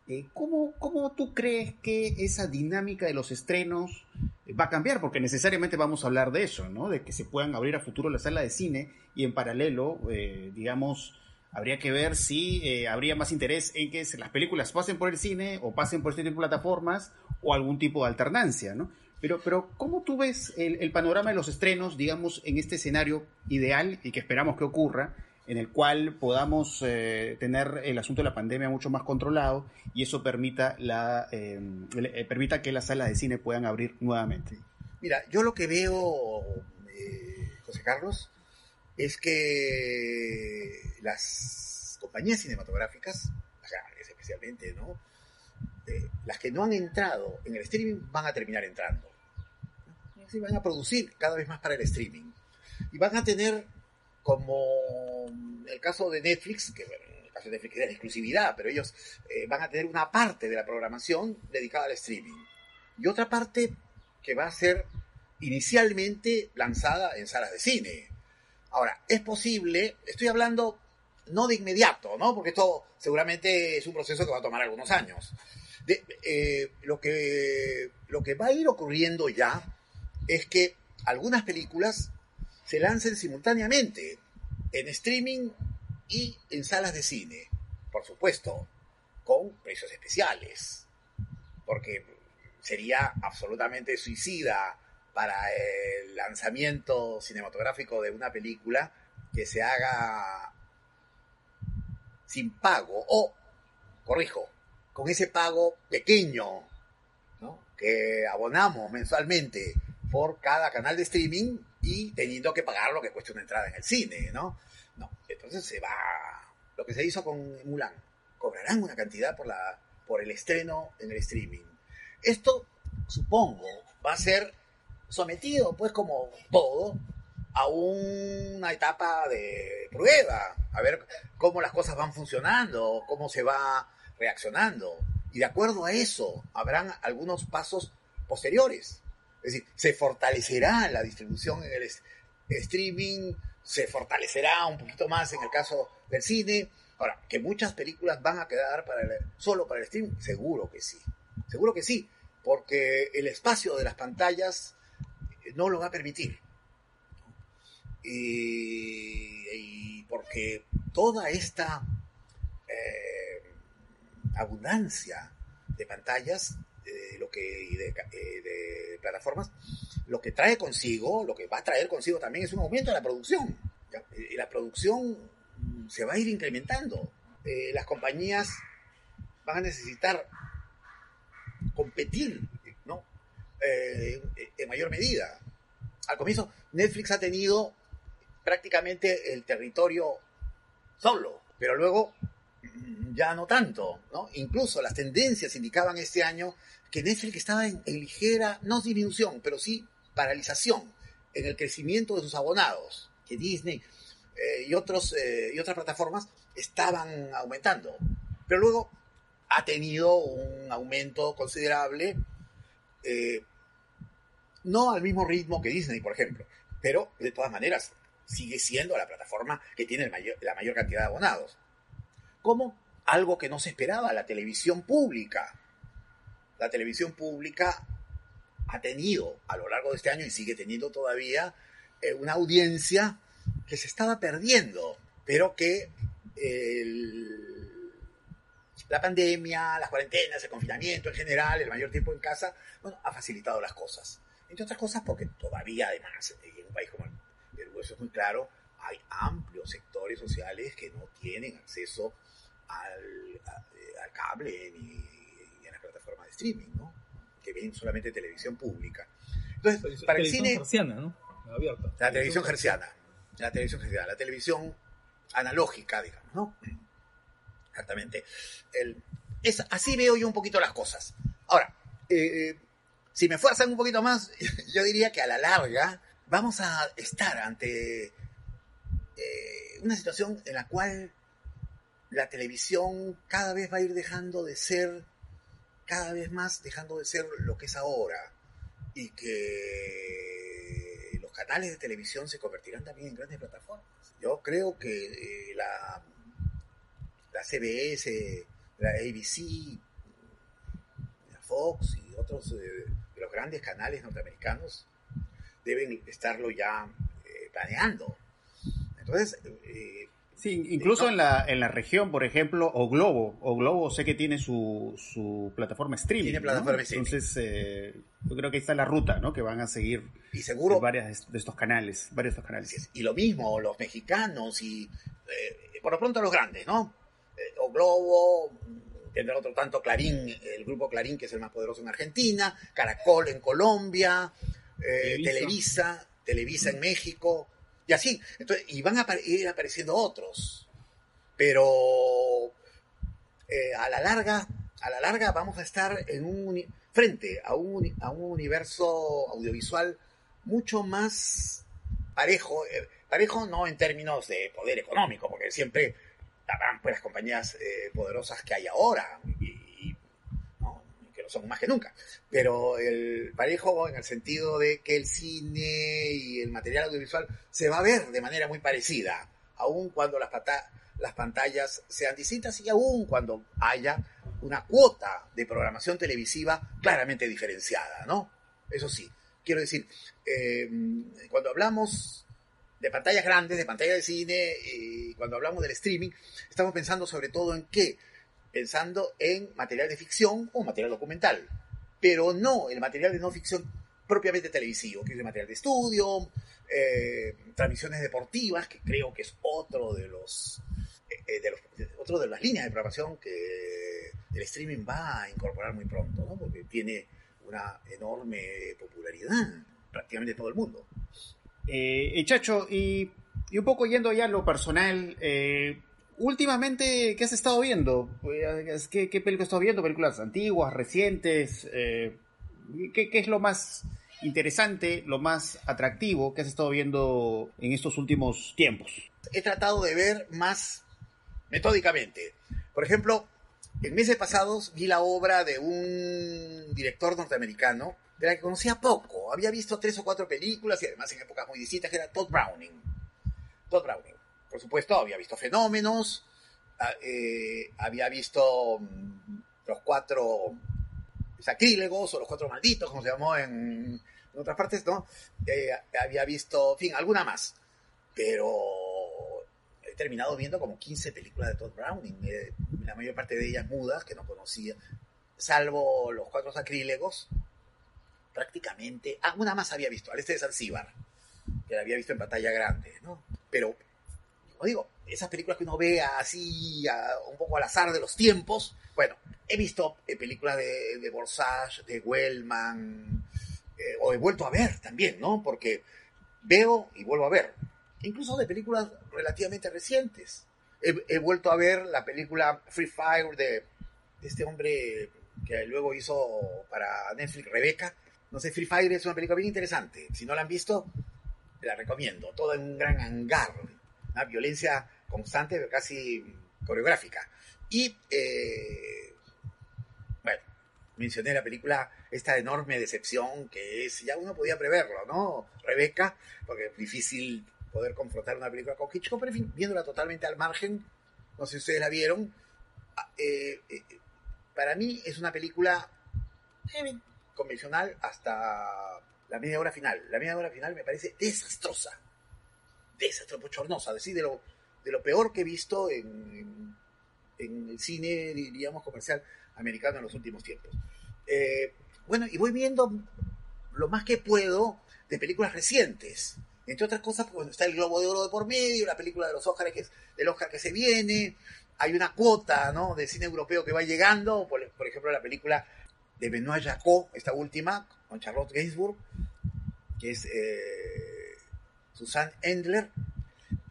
Eh, ¿cómo, ¿Cómo tú crees que esa dinámica de los estrenos va a cambiar? Porque necesariamente vamos a hablar de eso, ¿no? De que se puedan abrir a futuro las salas de cine y en paralelo, eh, digamos, habría que ver si eh, habría más interés en que las películas pasen por el cine o pasen por este tipo de plataformas o algún tipo de alternancia, ¿no? Pero, pero ¿cómo tú ves el, el panorama de los estrenos, digamos, en este escenario ideal y que esperamos que ocurra? En el cual podamos eh, tener el asunto de la pandemia mucho más controlado y eso permita, la, eh, eh, permita que las salas de cine puedan abrir nuevamente. Mira, yo lo que veo, José Carlos, es que las compañías cinematográficas, especialmente, ¿no? las que no han entrado en el streaming van a terminar entrando. sí, van a producir cada vez más para el streaming. Y van a tener, como el caso de Netflix, que bueno, en el caso de Netflix es la exclusividad, pero ellos eh, van a tener una parte de la programación dedicada al streaming. Y otra parte que va a ser inicialmente lanzada en salas de cine. Ahora, es posible, estoy hablando no de inmediato, ¿no? Porque esto seguramente es un proceso que va a tomar algunos años. De, eh, lo, que, lo que va a ir ocurriendo ya es que algunas películas se lancen simultáneamente en streaming y en salas de cine. Por supuesto, con precios especiales. Porque sería absolutamente suicida para el lanzamiento cinematográfico de una película que se haga sin pago o, corrijo, con ese pago pequeño que abonamos mensualmente por cada canal de streaming y teniendo que pagar lo que cuesta una entrada en el cine, ¿no? No, entonces se va lo que se hizo con Mulan. Cobrarán una cantidad por la por el estreno en el streaming. Esto supongo va a ser sometido, pues como todo, a una etapa de prueba, a ver cómo las cosas van funcionando, cómo se va reaccionando. Y de acuerdo a eso, habrán algunos pasos posteriores. Es decir, se fortalecerá la distribución en el streaming, se fortalecerá un poquito más en el caso del cine. Ahora, que muchas películas van a quedar para solo para el streaming, seguro que sí. Seguro que sí, porque el espacio de las pantallas no lo va a permitir. Y, porque toda esta eh, abundancia de pantallas lo que, eh, de, plataformas, lo que trae consigo, lo que va a traer consigo también es un aumento de la producción. Y la producción se va a ir incrementando. Eh, las compañías van a necesitar competir ¿no? Eh, en mayor medida. Al comienzo, Netflix ha tenido prácticamente el territorio solo, pero luego ya no tanto, ¿no? Incluso las tendencias indicaban este año que Netflix estaba en, ligera, no disminución, pero sí paralización en el crecimiento de sus abonados, que Disney eh, y, otros, eh, y otras plataformas estaban aumentando. Pero luego ha tenido un aumento considerable, eh, no al mismo ritmo que Disney, por ejemplo, pero de todas maneras sigue siendo la plataforma que tiene la mayor cantidad de abonados. Como algo que no se esperaba, la televisión pública. La televisión pública ha tenido a lo largo de este año y sigue teniendo todavía eh, una audiencia que se estaba perdiendo, pero que la pandemia, las cuarentenas, el confinamiento en general, el mayor tiempo en casa, bueno, ha facilitado las cosas. Entre otras cosas porque todavía, además, en un país como el Perú, eso es muy claro, hay amplios sectores sociales que no tienen acceso al, al cable ni, streaming, ¿no? Que ven solamente televisión pública. Entonces, para el cine... Gerciana, ¿no? Abierta. La televisión gerciana. La televisión gerciana. La televisión analógica, digamos, ¿no? Exactamente. El, es, así veo yo un poquito las cosas. Ahora, eh, si me fuerzan un poquito más, [LAUGHS] yo diría que a la larga vamos a estar ante eh, una situación en la cual la televisión cada vez va a ir dejando de ser, cada vez más dejando de ser lo que es ahora. Y que los canales de televisión se convertirán también en grandes plataformas. Yo creo que eh, la, la CBS, la ABC, la Fox y otros eh, de los grandes canales norteamericanos deben estarlo ya eh, planeando. Entonces, eh, Sí, incluso no. en, la, en la región, por ejemplo, o Globo. O Globo sé que tiene su, su plataforma streaming. Tiene plataforma ¿no? streaming. Entonces, eh, yo creo que ahí está la ruta, ¿no? Que van a seguir y seguro, varias de estos canales, varios de estos canales. Y lo mismo, los mexicanos y, eh, por lo pronto, los grandes, ¿no? Eh, o Globo, tendrá otro tanto Clarín, el grupo Clarín, que es el más poderoso en Argentina, Caracol en Colombia, eh, Televisa. Televisa, Televisa en México, y así. Entonces, y van a ir apareciendo otros. Pero eh, a la larga, a la larga vamos a estar en un frente a un, a un universo audiovisual mucho más parejo, eh, parejo no en términos de poder económico, porque siempre habrán pues las compañías eh, poderosas que hay ahora, y, son más que nunca, pero el parejo en el sentido de que el cine y el material audiovisual se va a ver de manera muy parecida, aun cuando las, las pantallas sean distintas y aun cuando haya una cuota de programación televisiva claramente diferenciada, ¿no? Eso sí, quiero decir, eh, cuando hablamos de pantallas grandes, de pantalla de cine, y cuando hablamos del streaming, estamos pensando sobre todo en qué? Pensando en material de ficción o material documental, pero no el material de no ficción propiamente televisivo, que es el material de estudio, eh, transmisiones deportivas, que creo que es otro de los, eh, de los otro de las líneas de programación que el streaming va a incorporar muy pronto, ¿no? porque tiene una enorme popularidad prácticamente en todo el mundo. Eh, Chacho, y, un poco yendo ya a lo personal, eh, últimamente, ¿qué has estado viendo? Pues, ¿Qué, qué películas has estado viendo? ¿Películas antiguas, recientes? Eh, ¿qué, ¿Qué es lo más interesante, lo más atractivo que has estado viendo en estos últimos tiempos? He tratado de ver más metódicamente. Por ejemplo, en meses pasados vi la obra de un director norteamericano de la que conocía poco. Había visto tres o cuatro películas y además en épocas muy distintas, que era Todd Browning. Todd Browning. Por supuesto, había visto Fenómenos, ah, eh, había visto mm, los cuatro sacrílegos o los cuatro malditos, como se llamó en, otras partes, ¿no? Eh, había visto, en fin, alguna más. Pero he terminado viendo como 15 películas de Todd Browning, la mayor parte de ellas mudas, que no conocía, salvo los cuatro sacrílegos, prácticamente, ah, una más había visto, al este de Zanzíbar, que la había visto en pantalla grande, ¿no? Pero, digo, esas películas que uno ve así, un poco al azar de los tiempos, bueno, he visto eh, películas de, de Borsage, de Wellman, eh, o he vuelto a ver también, ¿no? Porque veo y vuelvo a ver, incluso de películas relativamente recientes. He, vuelto a ver la película Free Fire de, de este hombre que luego hizo para Netflix, Rebeca, no sé, Free Fire es una película bien interesante. Si no la han visto, la recomiendo. Todo en un gran hangar. Una violencia constante, casi coreográfica. Y, eh, bueno, mencioné la película, esta enorme decepción que es, ya uno podía preverlo, ¿no? Rebeca, porque es difícil poder confrontar una película con Hitchcock, pero en fin, viéndola totalmente al margen, no sé si ustedes la vieron, ah, eh, eh, para mí es una película convencional hasta la media hora final. La media hora final me parece desastrosa. Desastrosa, bochornosa. Decir, de lo, de lo peor que he visto en, el cine, diríamos, comercial americano en los últimos tiempos. Eh, bueno, y voy viendo lo más que puedo de películas recientes. Entre otras cosas, cuando está el Globo de Oro de por medio, la película de los Oscars que es del Oscar que se viene, hay una cuota ¿no? de cine europeo que va llegando, por, por ejemplo la película de Benoit Jacot, esta última, con Charlotte Gainsbourg, que es eh, Susan Endler.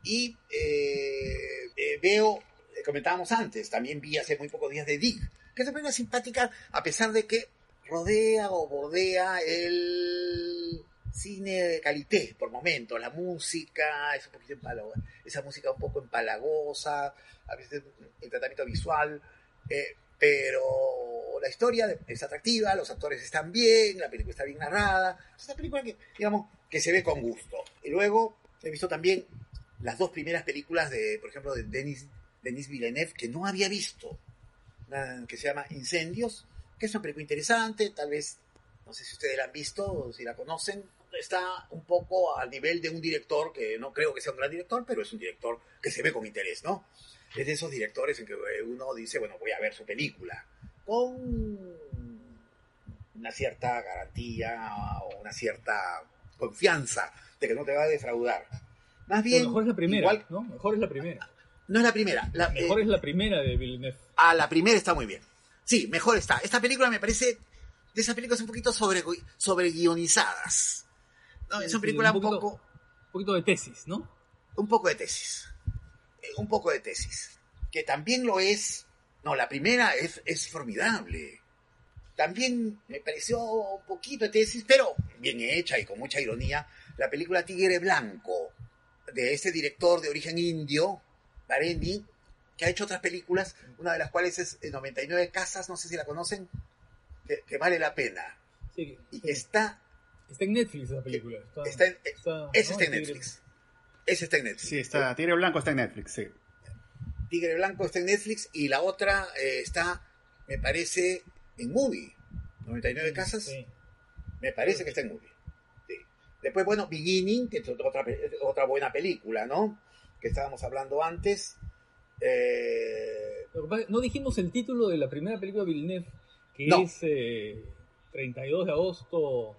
Y eh, eh, veo, comentábamos antes, también vi hace muy pocos días de Dig, que es una simpática, a pesar de que rodea o bordea el cine de calité por momentos, la música, es un poquito empalagosa, esa música un poco empalagosa, a veces el tratamiento visual, pero la historia es atractiva, los actores están bien, la película está bien narrada. Es una película que, digamos, que se ve con gusto. Y luego he visto también las dos primeras películas de, por ejemplo, de Denis, Denis Villeneuve, que no había visto, que se llama Incendios, que es una película interesante, tal vez, no sé si ustedes la han visto si la conocen. Está un poco al nivel de un director que no creo que sea un gran director, pero es un director que se ve con interés, ¿no? Es de esos directores en que uno dice, bueno, voy a ver su película con una cierta garantía o una cierta confianza de que no te va a defraudar. Más bien. mejor es la primera, ¿no? Mejor es la primera. No es la primera. La, mejor eh, es la primera de Villeneuve. Ah, la primera está muy bien. Sí, mejor está. Esta película me parece de esas películas un poquito sobre, sobre guionizadas. ¿no? Es una película un, poco, Un poquito de tesis, ¿no? Un poco de tesis. Eh, un poco de tesis. Que también lo es no, la primera es, es formidable. También me pareció un poquito de tesis, pero bien hecha y con mucha ironía, la película Tigre Blanco, de ese director de origen indio, Barendi, que ha hecho otras películas, una de las cuales es 99 Casas, no sé si la conocen, que, que vale la pena. Sí, Y sí. está, Está en Netflix esa película. Está, está en- está- ese ¿no? está en Netflix. Ese está en Netflix. Sí, está. Tigre Blanco está en Netflix, sí. Tigre Blanco está en Netflix y la otra eh, está, me parece, en Movie. 99 Casas. Sí. Me parece que está en movie. Sí. Después, bueno, Beginning, que es otra, buena película, ¿no? Que estábamos hablando antes. Eh, no dijimos el título de la primera película de Villeneuve, que No. es eh, 32 de agosto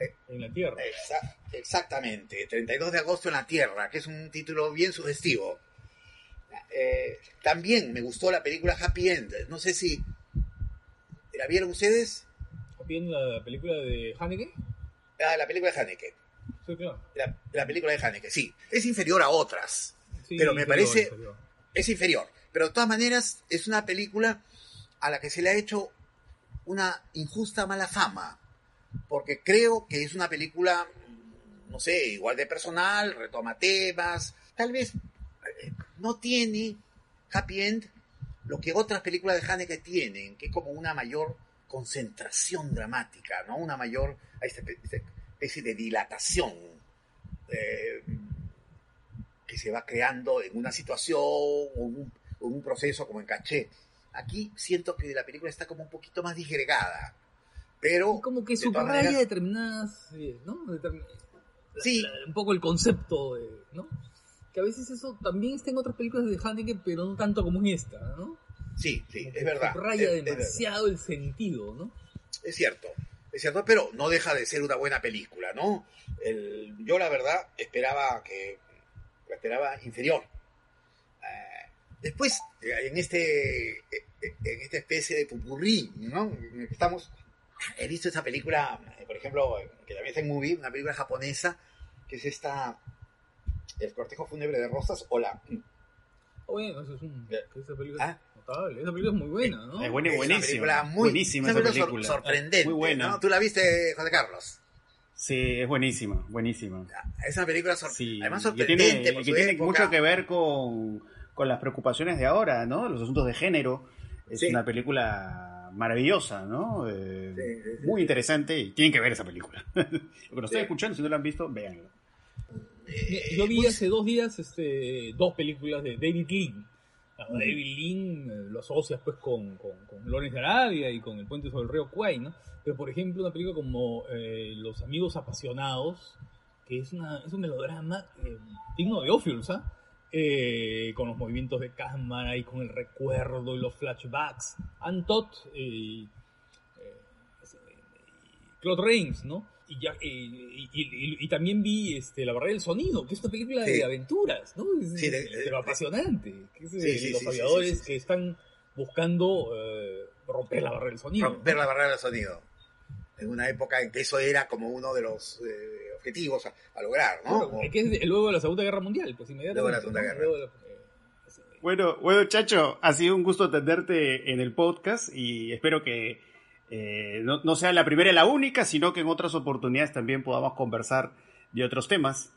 Eh, en la Tierra. exa- exactamente, 32 de agosto en la Tierra, que es un título bien sugestivo. Eh, también me gustó la película Happy End. No sé si... ¿La vieron ustedes? ¿Bien la película de Haneke? Ah, la película de Haneke. Sí, claro. La, la película de Haneke, sí. Es inferior a otras. Sí, Pero me inferior, parece- inferior. es inferior. Pero de todas maneras es una película a la que se le ha hecho una injusta mala fama. Porque creo que es una película, no sé, igual de personal, retoma temas, tal vez eh, no tiene happy end lo que otras películas de Haneke tienen, que es como una mayor concentración dramática, ¿no? Una mayor especie de dilatación. eh, que se va creando en una situación o en un, o un proceso como en caché. Aquí siento que la película está como un poquito más disgregada, pero Y como que subraya maneras- determinadas, ¿no? Determin- la- Sí. la- un poco el concepto, de, ¿no? Que a veces eso también está en otras películas de Haneke, pero no tanto como en esta, ¿no? sí, sí, es verdad. Subraya es- es verdad. demasiado el sentido, ¿no? Es cierto, es cierto, pero no deja de ser una buena película, ¿no? El- yo la verdad esperaba que la esperaba inferior. Eh, después, eh, en este eh, eh, en esta especie de pupurrí, ¿no? Estamos, he visto esta película, por ejemplo, que también está en movie, una película japonesa, que es esta El cortejo fúnebre de rosas o la Ah, Bueno, eso es un, esa película Ah. es notable. Esa película es muy buena, ¿no? Es buena y es una buenísima. película muy buenísima esa película sor- sorprendente, Muy buena. ¿no? ¿Tú la viste, José Carlos? Sí, es buenísima, buenísima. Es una película sor- Sí, además que sorprendente tiene, por que su tiene época. mucho que ver con, con las preocupaciones de ahora, ¿no? Los asuntos de género. Es Sí. una película maravillosa, ¿no? Eh, Sí, sí, sí, muy interesante y tienen que ver esa película. [LAUGHS] Lo que nos Sí. están escuchando, si no la han visto, véanlo. Yo vi muy- hace dos días este, dos películas de David Lean. Ah. David Lean eh, lo asocias pues con, con, con Lawrence de Arabia y con El puente sobre el río Kwai, ¿no? Pero por ejemplo una película como eh, Los amigos apasionados, que es, una, es un melodrama eh, digno de Ophiuls, ¿ah? Eh, con los movimientos de cámara y con el recuerdo y los flashbacks. Antot y Claude Rains, ¿no? Y, ya, eh, y, y- y- y también vi este, La barrera del sonido, que es una película Sí. de aventuras, ¿no? Es- Sí, de- es- de- pero apasionante. Que es de Sí, sí, los aviadores sí, sí, sí. que están buscando eh, romper la barrera del sonido. romper la barrera del sonido. En una época en que eso era como uno de los eh, objetivos a, a lograr, ¿no? Que es de- luego de la Segunda Guerra Mundial, pues inmediatamente. Luego de la Segunda ¿no? Guerra. La- eh, Bueno, bueno, Chacho, ha sido un gusto atenderte en el podcast y espero que eh, no, sea la primera y la única, sino que en otras oportunidades también podamos conversar de otros temas.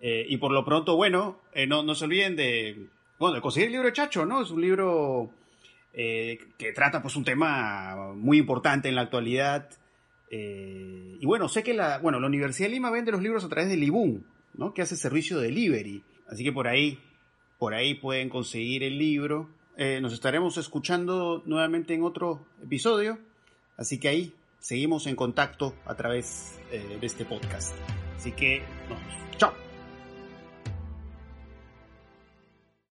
Eh, y por lo pronto, bueno, eh, no, no se olviden de, bueno, de conseguir el libro de Chacho, ¿no? Es un libro que trata pues un tema muy importante en la actualidad. Y bueno, sé que la, bueno, la Universidad de Lima vende los libros a través de Libun, ¿no? Que hace servicio de delivery. Así que por ahí, por ahí pueden conseguir el libro. Nos estaremos escuchando nuevamente en otro episodio. Así que ahí seguimos en contacto a través eh, de este podcast. Así que, nos. Chao.